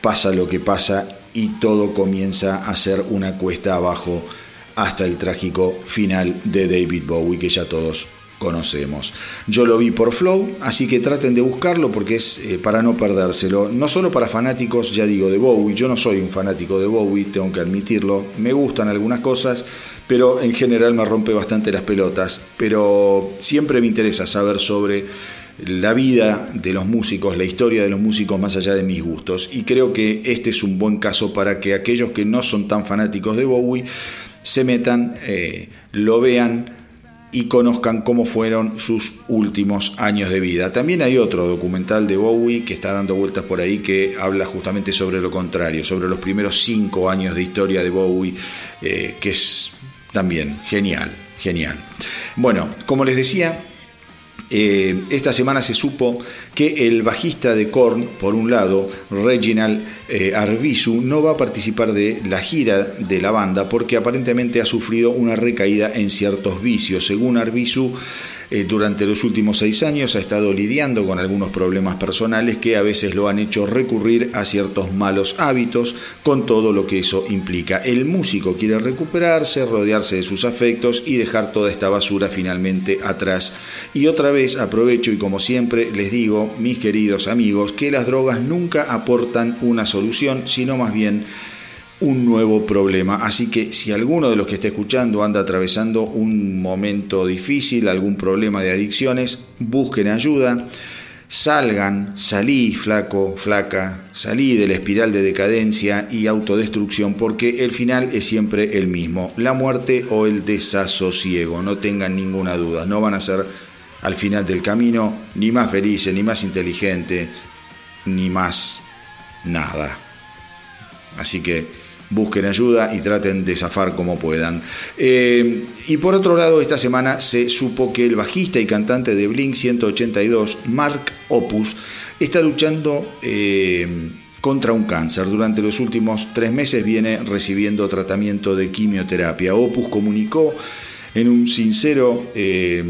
pasa lo que pasa y todo comienza a ser una cuesta abajo hasta el trágico final de David Bowie que ya todos conocemos. Yo lo vi por Flow, así que traten de buscarlo porque es eh, para no perdérselo. No solo para fanáticos, ya digo, de Bowie. Yo no soy un fanático de Bowie, tengo que admitirlo. Me gustan algunas cosas, pero en general me rompe bastante las pelotas. Pero siempre me interesa saber sobre la vida de los músicos, la historia de los músicos más allá de mis gustos. Y creo que este es un buen caso para que aquellos que no son tan fanáticos de Bowie se metan, eh, lo vean y conozcan cómo fueron sus últimos años de vida. También hay otro documental de Bowie que está dando vueltas por ahí que habla justamente sobre lo contrario, sobre los primeros cinco años de historia de Bowie, eh, que es también genial, genial. Bueno, como les decía, eh, esta semana se supo que el bajista de Korn, por un lado, Reginald eh, Arbizu, no va a participar de la gira de la banda porque aparentemente ha sufrido una recaída en ciertos vicios. Según Arbizu, eh, durante los últimos seis años ha estado lidiando con algunos problemas personales que a veces lo han hecho recurrir a ciertos malos hábitos, con todo lo que eso implica. El músico quiere recuperarse, rodearse de sus afectos y dejar toda esta basura finalmente atrás. Y otra vez aprovecho y como siempre les digo, mis queridos amigos, que las drogas nunca aportan una solución, sino más bien un nuevo problema. Así que si alguno de los que está escuchando anda atravesando un momento difícil, algún problema de adicciones, busquen ayuda. Salgan, salí flaco, flaca, salí de la espiral de decadencia y autodestrucción porque el final es siempre el mismo, la muerte o el desasosiego, no tengan ninguna duda, no van a ser al final del camino ni más felices, ni más inteligentes, ni más nada. Así que busquen ayuda y traten de zafar como puedan. Eh, y por otro lado, esta semana se supo que el bajista y cantante de Blink 182, Mark Opus, está luchando eh, contra un cáncer. Durante los últimos tres meses viene recibiendo tratamiento de quimioterapia. Opus comunicó en un sincero... Eh,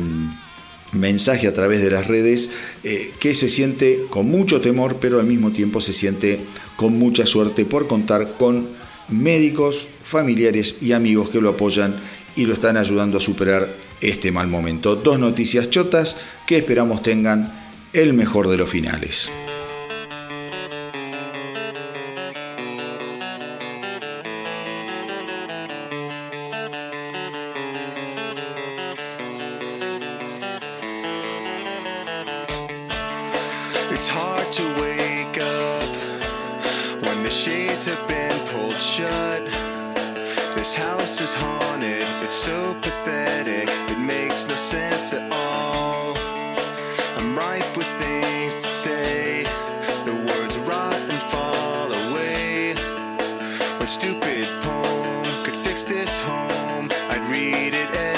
mensaje a través de las redes que se siente con mucho temor, pero al mismo tiempo se siente con mucha suerte por contar con médicos, familiares y amigos que lo apoyan y lo están ayudando a superar este mal momento. Dos noticias chotas que esperamos tengan el mejor de los finales. stupid poem. Could fix this home, I'd read it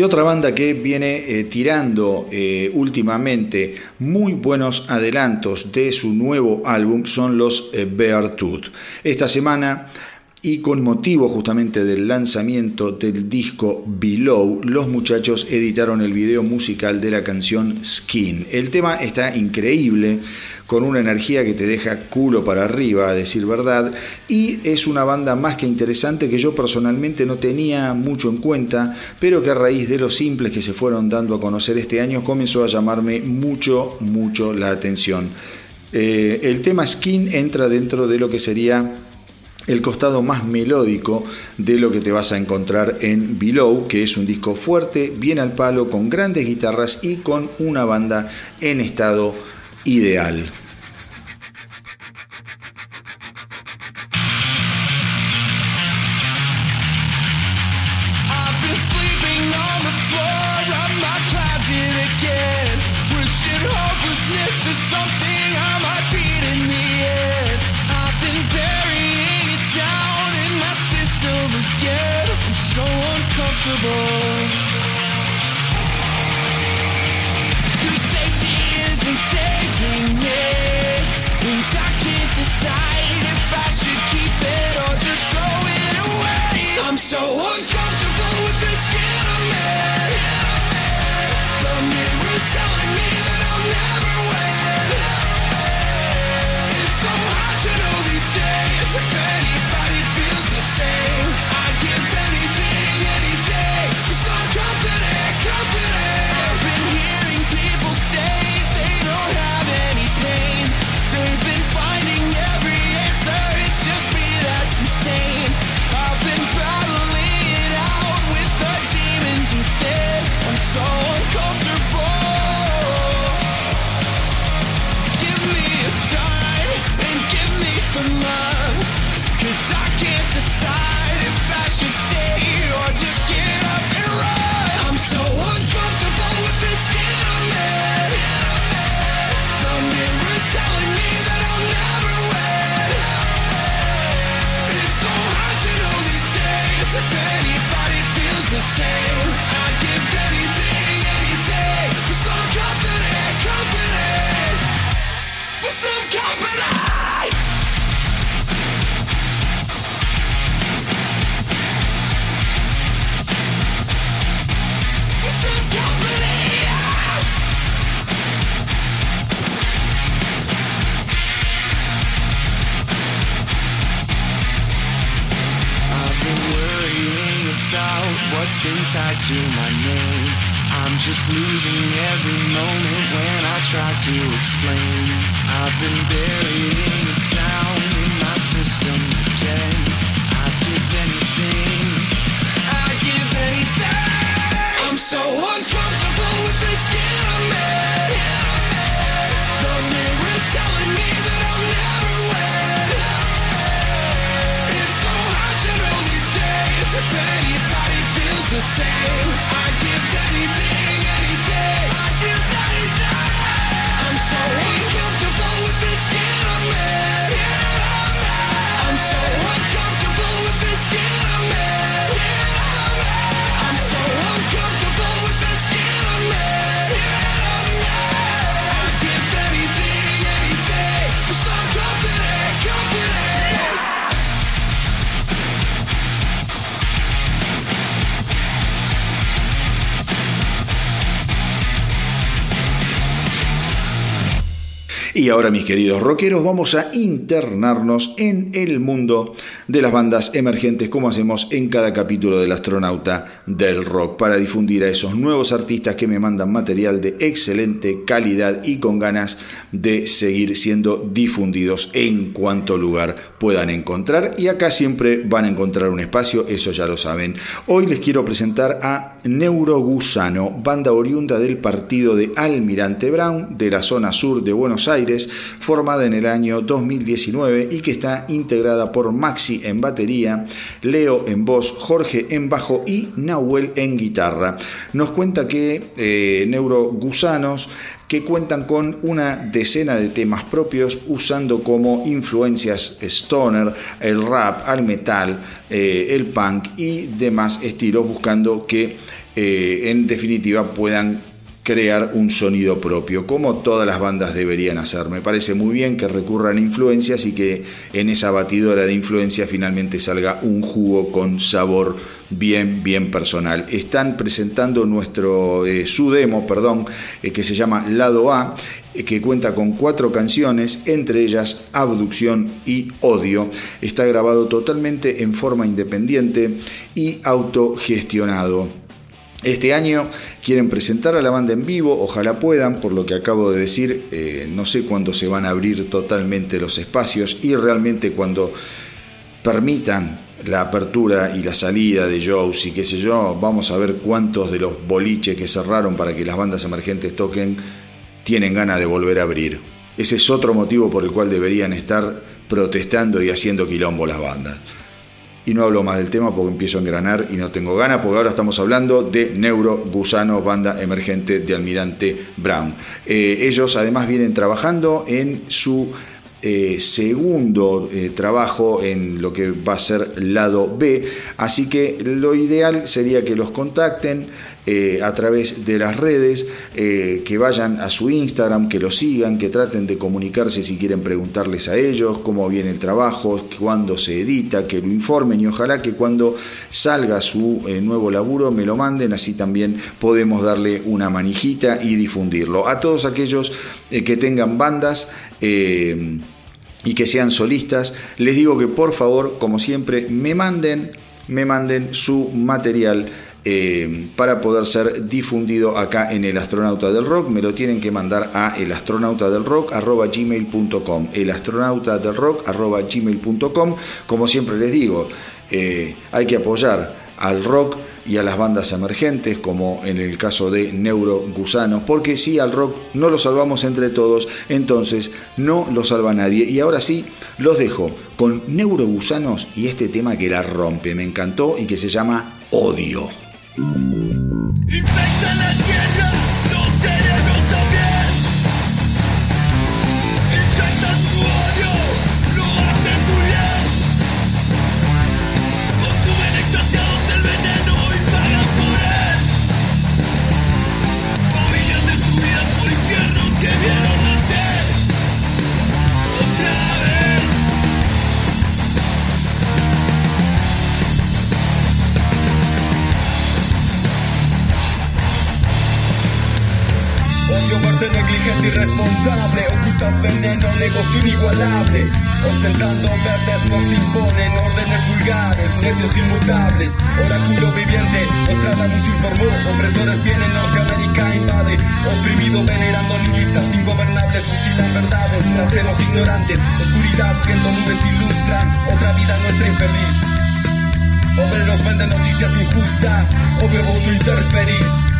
Y otra banda que viene eh, tirando eh, últimamente muy buenos adelantos de su nuevo álbum son los eh, Bear Tooth. Esta semana y con motivo justamente del lanzamiento del disco Below, los muchachos editaron el video musical de la canción Skin. El tema está increíble, con una energía que te deja culo para arriba, a decir verdad, y es una banda más que interesante que yo personalmente no tenía mucho en cuenta, pero que a raíz de los simples que se fueron dando a conocer este año comenzó a llamarme mucho, mucho la atención. Eh, el tema Skin entra dentro de lo que sería el costado más melódico de lo que te vas a encontrar en Below, que es un disco fuerte, bien al palo, con grandes guitarras y con una banda en estado ideal. Ahora, mis queridos rockeros, vamos a internarnos en el mundo de las bandas emergentes, como hacemos en cada capítulo del astronauta del rock, para difundir a esos nuevos artistas que me mandan material de excelente calidad y con ganas de seguir siendo difundidos en cuanto lugar puedan encontrar. Y acá siempre van a encontrar un espacio, eso ya lo saben. Hoy les quiero presentar a Neurogusano, banda oriunda del partido de Almirante Brown, de la zona sur de Buenos Aires formada en el año 2019 y que está integrada por Maxi en batería, Leo en voz, Jorge en bajo y Nahuel en guitarra. Nos cuenta que eh, Neurogusanos que cuentan con una decena de temas propios usando como influencias stoner, el rap, al metal, eh, el punk y demás estilos buscando que eh, en definitiva puedan crear un sonido propio, como todas las bandas deberían hacer. Me parece muy bien que recurran a influencias y que en esa batidora de influencias finalmente salga un jugo con sabor bien, bien personal. Están presentando nuestro, eh, su demo, perdón, eh, que se llama Lado A, eh, que cuenta con cuatro canciones, entre ellas Abducción y Odio. Está grabado totalmente en forma independiente y autogestionado. Este año quieren presentar a la banda en vivo, ojalá puedan, por lo que acabo de decir, eh, no sé cuándo se van a abrir totalmente los espacios y realmente cuando permitan la apertura y la salida de shows y qué sé yo, vamos a ver cuántos de los boliches que cerraron para que las bandas emergentes toquen tienen ganas de volver a abrir. Ese es otro motivo por el cual deberían estar protestando y haciendo quilombo las bandas y no hablo más del tema porque empiezo a engranar y no tengo ganas, porque ahora estamos hablando de Neuro Gusano, banda emergente de Almirante Brown. Eh, ellos además vienen trabajando en su eh, segundo eh, trabajo en lo que va a ser lado B, así que lo ideal sería que los contacten eh, a través de las redes, eh, que vayan a su Instagram, que lo sigan, que traten de comunicarse si quieren preguntarles a ellos cómo viene el trabajo, cuándo se edita, que lo informen y ojalá que cuando salga su eh, nuevo laburo me lo manden, así también podemos darle una manijita y difundirlo. A todos aquellos que tengan bandas, y que sean solistas, les digo que por favor, como siempre, me manden, me manden su material eh, para poder ser difundido acá en El Astronauta del Rock. Me lo tienen que mandar a elastronauta.del-rock@gmail.com elastronauta.del-rock@gmail.com Como siempre les digo, eh, hay que apoyar al rock y a las bandas emergentes, como en el caso de Neuro Gusanos, porque si al rock no lo salvamos entre todos, entonces no lo salva nadie. Y ahora sí, los dejo con Neuro Gusanos y este tema que la rompe, me encantó y que se llama Odio. Infected negocio inigualable. Ostentando verdes nos imponen órdenes vulgares, necios inmutables. Oráculo viviente, Nostradamus informó, opresores vienen, Norteamérica invade. Oprimido venerando nihilistas ingobernables, fusilan verdades, nacemos ignorantes. Oscuridad, viendo nubes ilustran, otra vida nuestra infeliz. Obreros venden noticias injustas, obvio vos no interferís.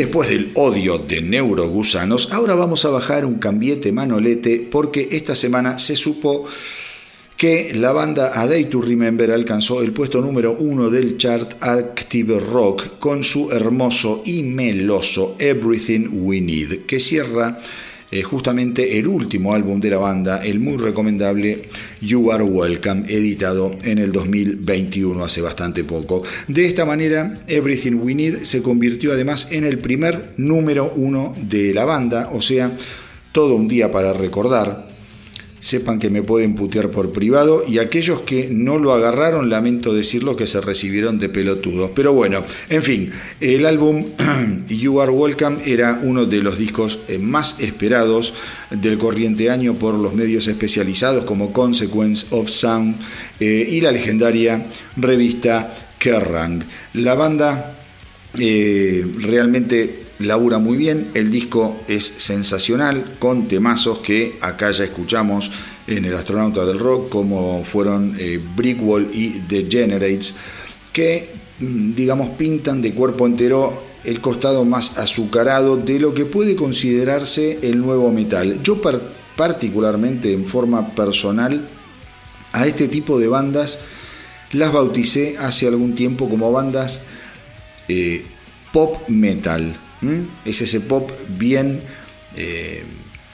Después del odio de neurogusanos, ahora vamos a bajar un cambiete manolete porque esta semana se supo que la banda A Day to Remember alcanzó el puesto número uno del chart Active Rock con su hermoso y meloso Everything We Need, que cierra eh, justamente el último álbum de la banda, el muy recomendable You Are Welcome, editado en el 2021, hace bastante poco. De esta manera, Everything We Need se convirtió además en el primer número uno de la banda, o sea, todo un día para recordar sepan que me pueden putear por privado y aquellos que no lo agarraron, lamento decirlo, que se recibieron de pelotudos. Pero bueno, en fin, el álbum *clears throat* You Are Welcome era uno de los discos eh, más esperados del corriente año por los medios especializados como Consequence of Sound eh, y la legendaria revista Kerrang. La banda eh, realmente labura muy bien, el disco es sensacional, con temazos que acá ya escuchamos en El Astronauta del Rock, como fueron eh, Brickwall y The Generates, que mm, digamos pintan de cuerpo entero el costado más azucarado de lo que puede considerarse el nuevo metal. Yo particularmente en forma personal a este tipo de bandas las bauticé hace algún tiempo como bandas eh, pop metal. Es ese pop bien eh,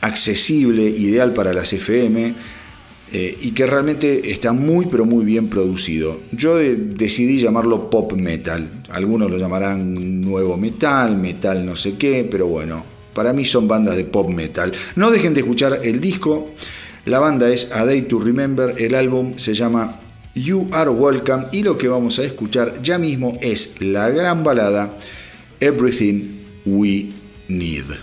accesible, ideal para las FM eh, y que realmente está muy pero muy bien producido. Yo decidí llamarlo pop metal. Algunos lo llamarán nuevo metal, metal no sé qué, pero bueno, para mí son bandas de pop metal. No dejen de escuchar el disco. La banda es A Day to Remember, el álbum se llama You Are Welcome y lo que vamos a escuchar ya mismo es la gran balada Everything We Need. At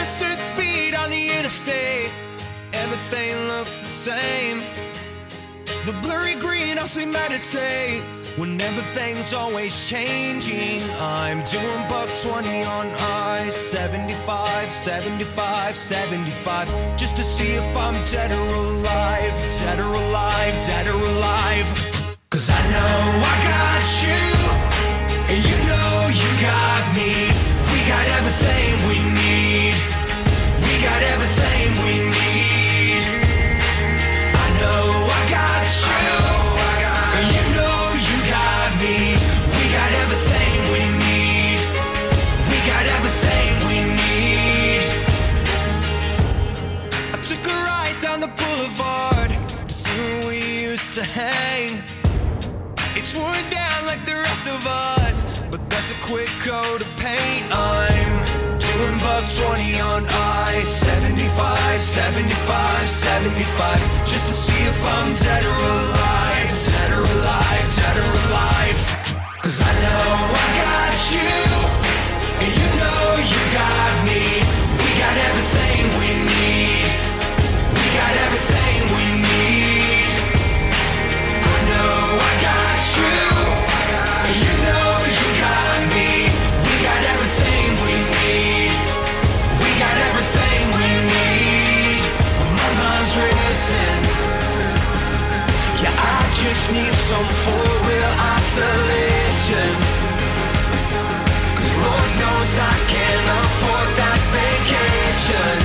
a certain speed on the interstate, everything looks the same. The blurry green helps me meditate when everything's always changing. I'm doing buck 20 on I 75, 75, 75, just to see if I'm dead or alive, dead or alive, dead or alive. Cause I know I got you, and you know you got me. We got everything we need. We got everything 75, 75, 75, just to see if I'm dead or alive, dead or alive, dead or alive. Cause I know some for real isolation. Cause Lord knows I can't afford that vacation.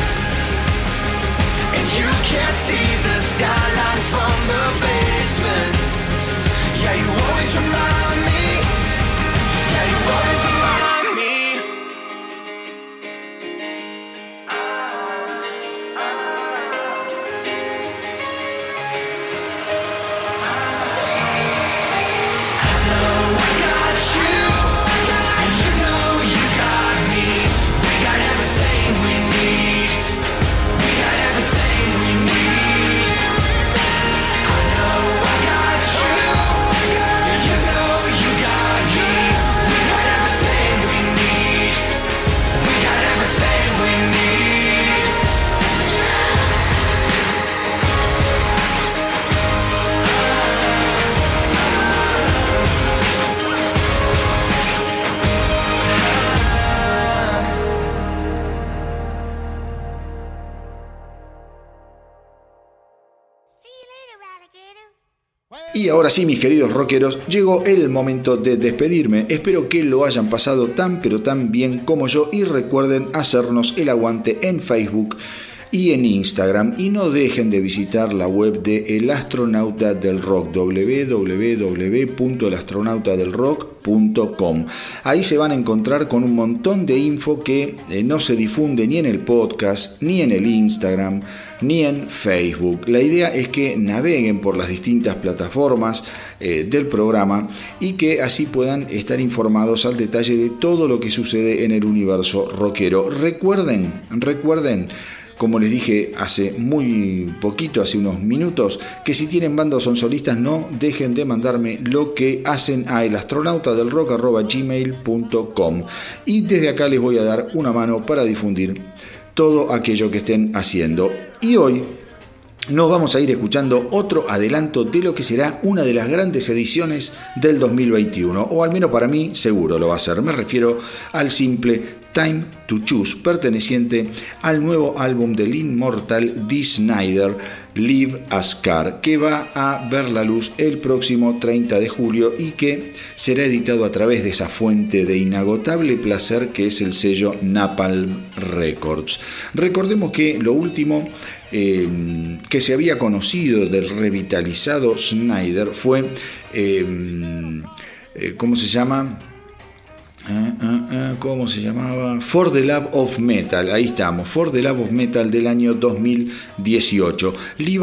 And you can't see ahora sí, mis queridos rockeros, llegó el momento de despedirme. Espero que lo hayan pasado tan pero tan bien como yo y recuerden hacernos el aguante en Facebook y en Instagram. Y no dejen de visitar la web de El Astronauta del Rock www.elastronautadelrock.com ahí se van a encontrar con un montón de info que eh, no se difunde ni en el podcast ni en el Instagram ni en Facebook. La idea es que naveguen por las distintas plataformas eh, del programa y que así puedan estar informados al detalle de todo lo que sucede en el universo rockero. Recuerden recuerden como les dije hace muy poquito, hace unos minutos, que si tienen bandas o son solistas, no dejen de mandarme lo que hacen a elastronautadelrock.gmail.com y desde acá les voy a dar una mano para difundir todo aquello que estén haciendo. Y hoy nos vamos a ir escuchando otro adelanto de lo que será una de las grandes ediciones del 2021, o al menos para mí seguro lo va a ser. Me refiero al simple Time to Choose, perteneciente al nuevo álbum del inmortal Dee Snyder, Live a Scar, que va a ver la luz el próximo 30 de julio y que será editado a través de esa fuente de inagotable placer que es el sello Napalm Records. Recordemos que lo último eh, que se había conocido del revitalizado Snyder fue, eh, eh, ¿cómo se llama? Ah, ah, ah, ¿Cómo se llamaba? For the Love of Metal, ahí estamos, For the Love of Metal del año 2018. Lee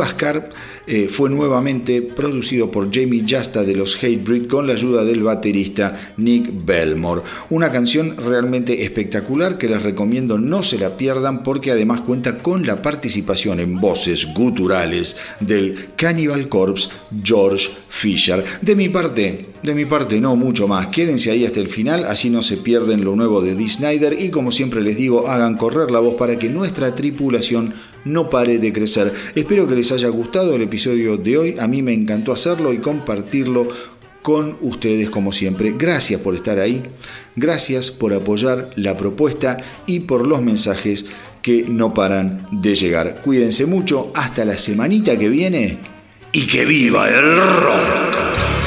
eh, fue nuevamente producido por Jamie Justa de los Hatebreed con la ayuda del baterista Nick Belmore. Una canción realmente espectacular que les recomiendo no se la pierdan porque además cuenta con la participación en voces guturales del Cannibal Corpse George Fisher. De mi parte, de mi parte no mucho más. Quédense ahí hasta el final, así no se pierden lo nuevo de Dee Snyder y como siempre les digo, hagan correr la voz para que nuestra tripulación no pare de crecer. Espero que les haya gustado el episodio de hoy. A mí me encantó hacerlo y compartirlo con ustedes como siempre. Gracias por estar ahí. Gracias por apoyar la propuesta y por los mensajes que no paran de llegar. Cuídense mucho. Hasta la semanita que viene. Y que viva el rock.